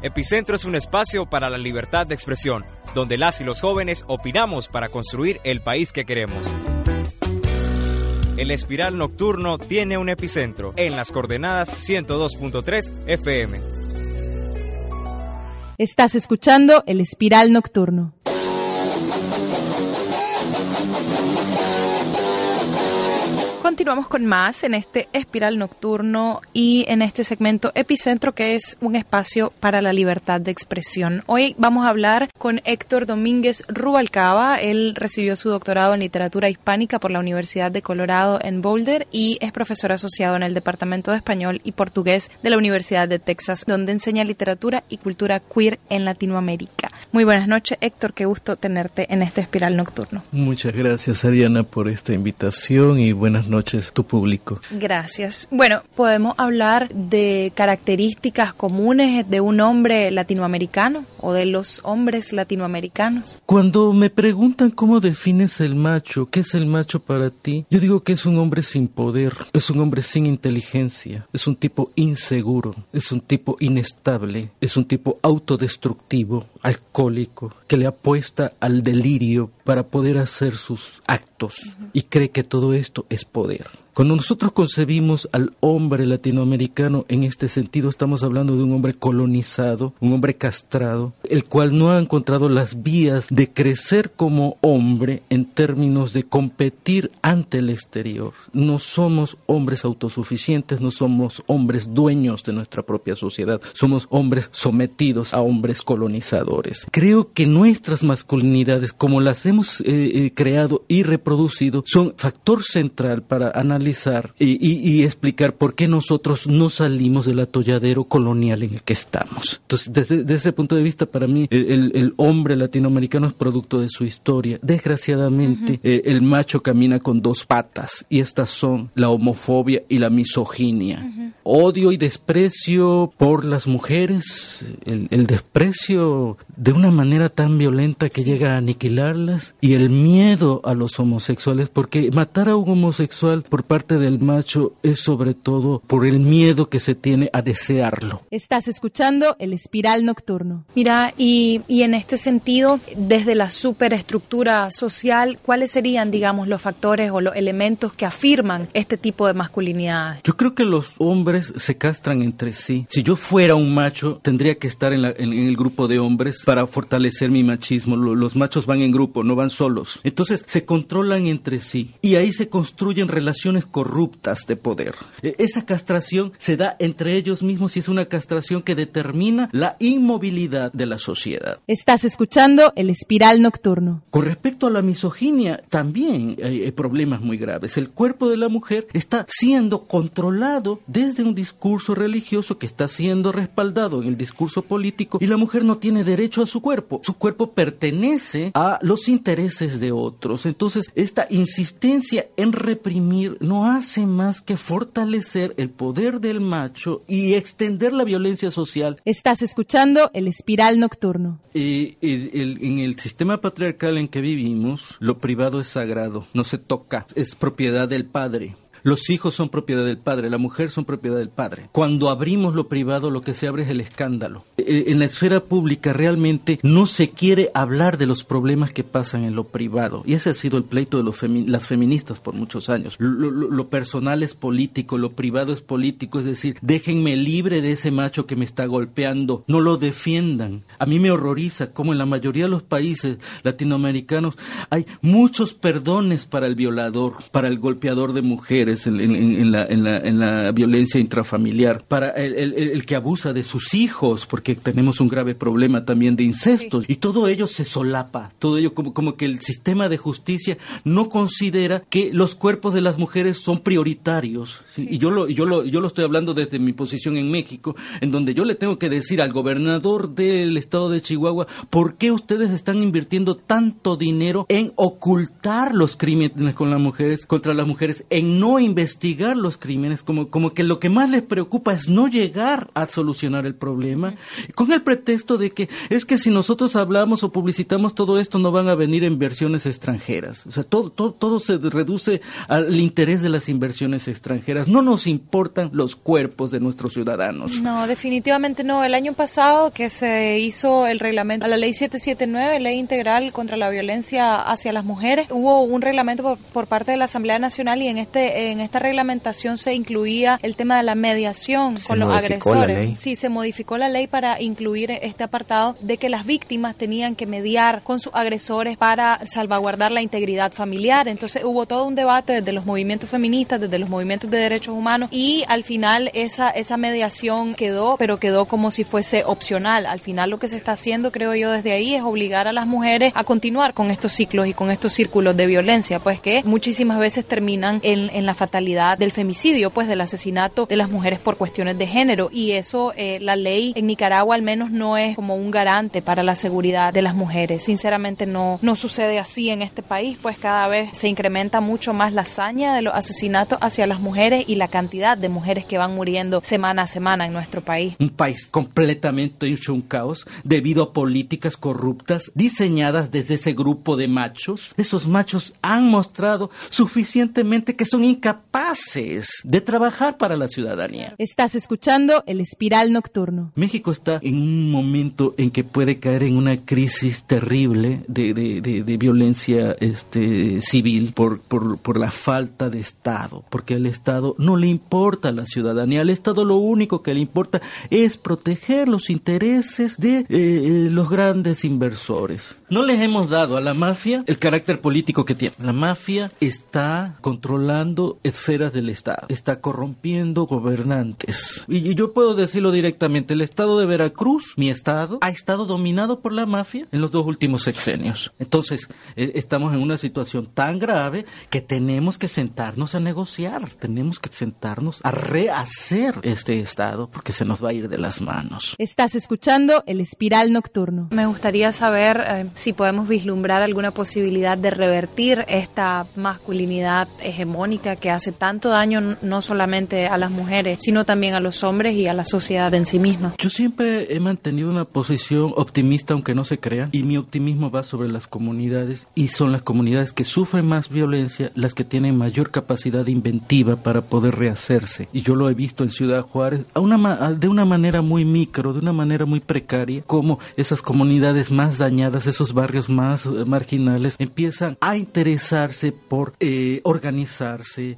Epicentro es un espacio para la libertad de expresión, donde las y los jóvenes opinamos para construir el país que queremos. El espiral nocturno tiene un epicentro en las coordenadas 102.3 FM. Estás escuchando el espiral nocturno. Continuamos con más en este espiral nocturno y en este segmento Epicentro, que es un espacio para la libertad de expresión. Hoy vamos a hablar con Héctor Domínguez Rubalcaba. Él recibió su doctorado en literatura hispánica por la Universidad de Colorado en Boulder y es profesor asociado en el Departamento de Español y Portugués de la Universidad de Texas, donde enseña literatura y cultura queer en Latinoamérica. Muy buenas noches, Héctor. Qué gusto tenerte en este espiral nocturno. Muchas gracias, Ariana, por esta invitación y buenas noches noches, tu público. Gracias. Bueno, podemos hablar de características comunes de un hombre latinoamericano o de los hombres latinoamericanos. Cuando me preguntan cómo defines el macho, qué es el macho para ti, yo digo que es un hombre sin poder, es un hombre sin inteligencia, es un tipo inseguro, es un tipo inestable, es un tipo autodestructivo, alcohólico, que le apuesta al delirio para poder hacer sus actos y cree que todo esto es poder. Cuando nosotros concebimos al hombre latinoamericano en este sentido, estamos hablando de un hombre colonizado, un hombre castrado, el cual no ha encontrado las vías de crecer como hombre en términos de competir ante el exterior. No somos hombres autosuficientes, no somos hombres dueños de nuestra propia sociedad, somos hombres sometidos a hombres colonizadores. Creo que nuestras masculinidades, como las hemos eh, eh, creado y reproducido, son factor central para analizar y, explicar por qué nosotros no salimos del atolladero colonial en el que estamos. Entonces, desde, ese punto de vista, para mí, el, hombre latinoamericano es producto de su historia. Desgraciadamente, eh, el macho camina con dos patas y estas son la homofobia y la misoginia. Odio y desprecio por las mujeres, el, desprecio de una manera tan violenta que llega a aniquilarlas y el miedo a los homosexuales, porque matar a un homosexual por parte parte del macho es sobre todo por el miedo que se tiene a desearlo. Estás escuchando el espiral nocturno. Mira, y, y en este sentido, desde la superestructura social, ¿cuáles serían, digamos, los factores o los elementos que afirman este tipo de masculinidad? Yo creo que los hombres se castran entre sí. Si yo fuera un macho, tendría que estar en, en el grupo de hombres para fortalecer mi machismo. Los machos van en grupo, no van solos. Entonces se controlan entre sí y ahí se construyen relaciones corruptas de poder. E, esa castración se da entre ellos mismos y es una castración que determina la inmovilidad de la sociedad. Estás escuchando el espiral nocturno. Con respecto a la misoginia, también hay problemas muy graves. El cuerpo de la mujer está siendo controlado desde un discurso religioso que está siendo respaldado en el discurso político y la mujer no tiene derecho a su cuerpo. Su cuerpo pertenece a los intereses de otros. Entonces, esta insistencia en reprimir no hace más que fortalecer el poder del macho y extender la violencia social. Estás escuchando el espiral nocturno. Y, en el sistema patriarcal en que vivimos, lo privado es sagrado, no se toca, es propiedad del padre. Los hijos son propiedad del padre, la mujer son propiedad del padre. Cuando abrimos lo privado, lo que se abre es el escándalo. E, e, en la esfera pública realmente no se quiere hablar de los problemas que pasan en lo privado. Y ese ha sido el pleito de los las feministas por muchos años. Lo, personal es político, lo privado es político. Es decir, déjenme libre de ese macho que me está golpeando. No lo defiendan. A mí me horroriza cómo en la mayoría de los países latinoamericanos hay muchos perdones para el violador, para el golpeador de mujeres en, la, violencia intrafamiliar, para el, que abusa de sus hijos, porque tenemos un grave problema también de incestos, y todo ello se solapa, todo ello como, como que el sistema de justicia no considera que los cuerpos de las mujeres son prioritarios. Y yo lo, yo, lo, yo lo estoy hablando desde mi posición en México, en donde yo le tengo que decir al gobernador del estado de Chihuahua, ¿por qué ustedes están invirtiendo tanto dinero en ocultar los crímenes con las mujeres, contra las mujeres, en no no investigar los crímenes, como, como que lo que más les preocupa es no llegar a solucionar el problema, con el pretexto de que es que si nosotros hablamos o publicitamos todo esto no van a venir inversiones extranjeras. O sea, todo, todo, todo se reduce al interés de las inversiones extranjeras. No nos importan los cuerpos de nuestros ciudadanos. No, definitivamente no. El año pasado que se hizo el reglamento a la ley 779, ley integral contra la violencia hacia las mujeres, hubo un reglamento por, parte de la Asamblea Nacional y en este en esta reglamentación se incluía el tema de la mediación con los agresores. Sí, se modificó la ley para incluir este apartado de que las víctimas tenían que mediar con sus agresores para salvaguardar la integridad familiar. Entonces hubo todo un debate desde los movimientos feministas, desde los movimientos de derechos humanos y al final esa esa mediación quedó, pero quedó como si fuese opcional. Al final lo que se está haciendo, creo yo, desde ahí es obligar a las mujeres a continuar con estos ciclos y con estos círculos de violencia, pues que muchísimas veces terminan en, en la fatalidad del femicidio, pues del asesinato de las mujeres por cuestiones de género. Y eso, eh, la ley en Nicaragua al menos no es como un garante para la seguridad de las mujeres. Sinceramente no, no sucede así en este país, pues cada vez se incrementa mucho más la hazaña de los asesinatos hacia las mujeres y la cantidad de mujeres que van muriendo semana a semana en nuestro país. Un país completamente hecho un caos debido a políticas corruptas diseñadas desde ese grupo de machos. Esos machos han mostrado suficientemente que son incapaces de trabajar para la ciudadanía. Estás escuchando el Espiral Nocturno. México está en un momento en que puede caer en una crisis terrible de, de, de, de violencia este, civil por, por, por la falta de Estado, porque al Estado no le importa la ciudadanía, al Estado lo único que le importa es proteger los intereses de eh, los grandes inversores. No les hemos dado a la mafia el carácter político que tiene. La mafia está controlando esferas del Estado, está corrompiendo gobernantes. Y yo puedo decirlo directamente, el Estado de Veracruz, mi Estado, ha estado dominado por la mafia en los dos últimos sexenios. Entonces, eh, estamos en una situación tan grave que tenemos que sentarnos a negociar, tenemos que sentarnos a rehacer este Estado porque se nos va a ir de las manos. Estás escuchando el Espiral Nocturno. Me gustaría saber eh, si podemos vislumbrar alguna posibilidad de revertir esta masculinidad hegemónica que hace tanto daño no solamente a las mujeres, sino también a los hombres y a la sociedad en sí misma. Yo siempre he mantenido una posición optimista, aunque no se crea, y mi optimismo va sobre las comunidades y son las comunidades que sufren más violencia las que tienen mayor capacidad inventiva para poder rehacerse. Y yo lo he visto en Ciudad Juárez a una, de una manera muy micro, de una manera muy precaria, como esas comunidades más dañadas, esos barrios más eh, marginales, empiezan a interesarse por eh, organizarse,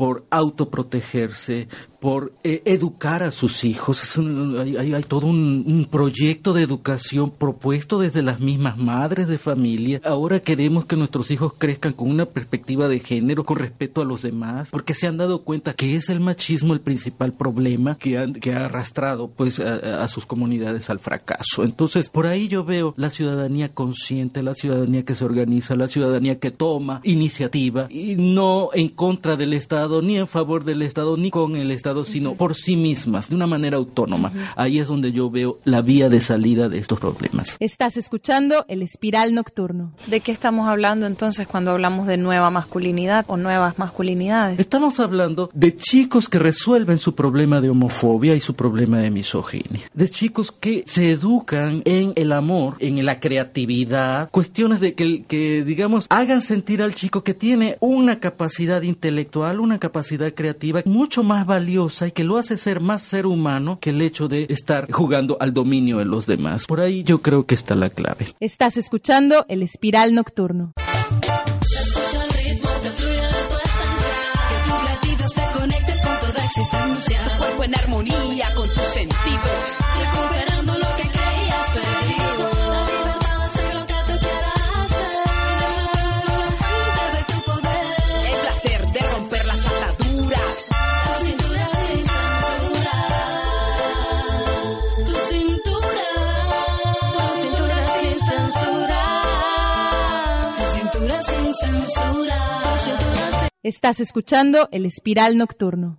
por autoprotegerse, por eh, educar a sus hijos. Hay, todo un, proyecto de educación propuesto desde las mismas madres de familia. Ahora queremos que nuestros hijos crezcan con una perspectiva de género, con respeto a los demás, porque se han dado cuenta que es el machismo el principal problema que, ha arrastrado pues a, sus comunidades al fracaso. Entonces, por ahí yo veo la ciudadanía consciente, la ciudadanía que se organiza, la ciudadanía que toma iniciativa y no en contra del Estado, ni en favor del Estado, ni con el Estado sino por sí mismas, de una manera autónoma. Ahí es donde yo veo la vía de salida de estos problemas. Estás escuchando el espiral nocturno. ¿De qué estamos hablando entonces cuando hablamos de nueva masculinidad o nuevas masculinidades? Estamos hablando de chicos que resuelven su problema de homofobia y su problema de misoginia. De chicos que se educan en el amor, en la creatividad, cuestiones de que, que digamos, hagan sentir al chico que tiene una capacidad intelectual, una capacidad creativa mucho más valiosa y que lo hace ser más ser humano que el hecho de estar jugando al dominio de los demás. Por ahí yo creo que está la clave. Estás escuchando el espiral nocturno. cuerpo en armonía con tus sentidos, Estás escuchando el espiral nocturno.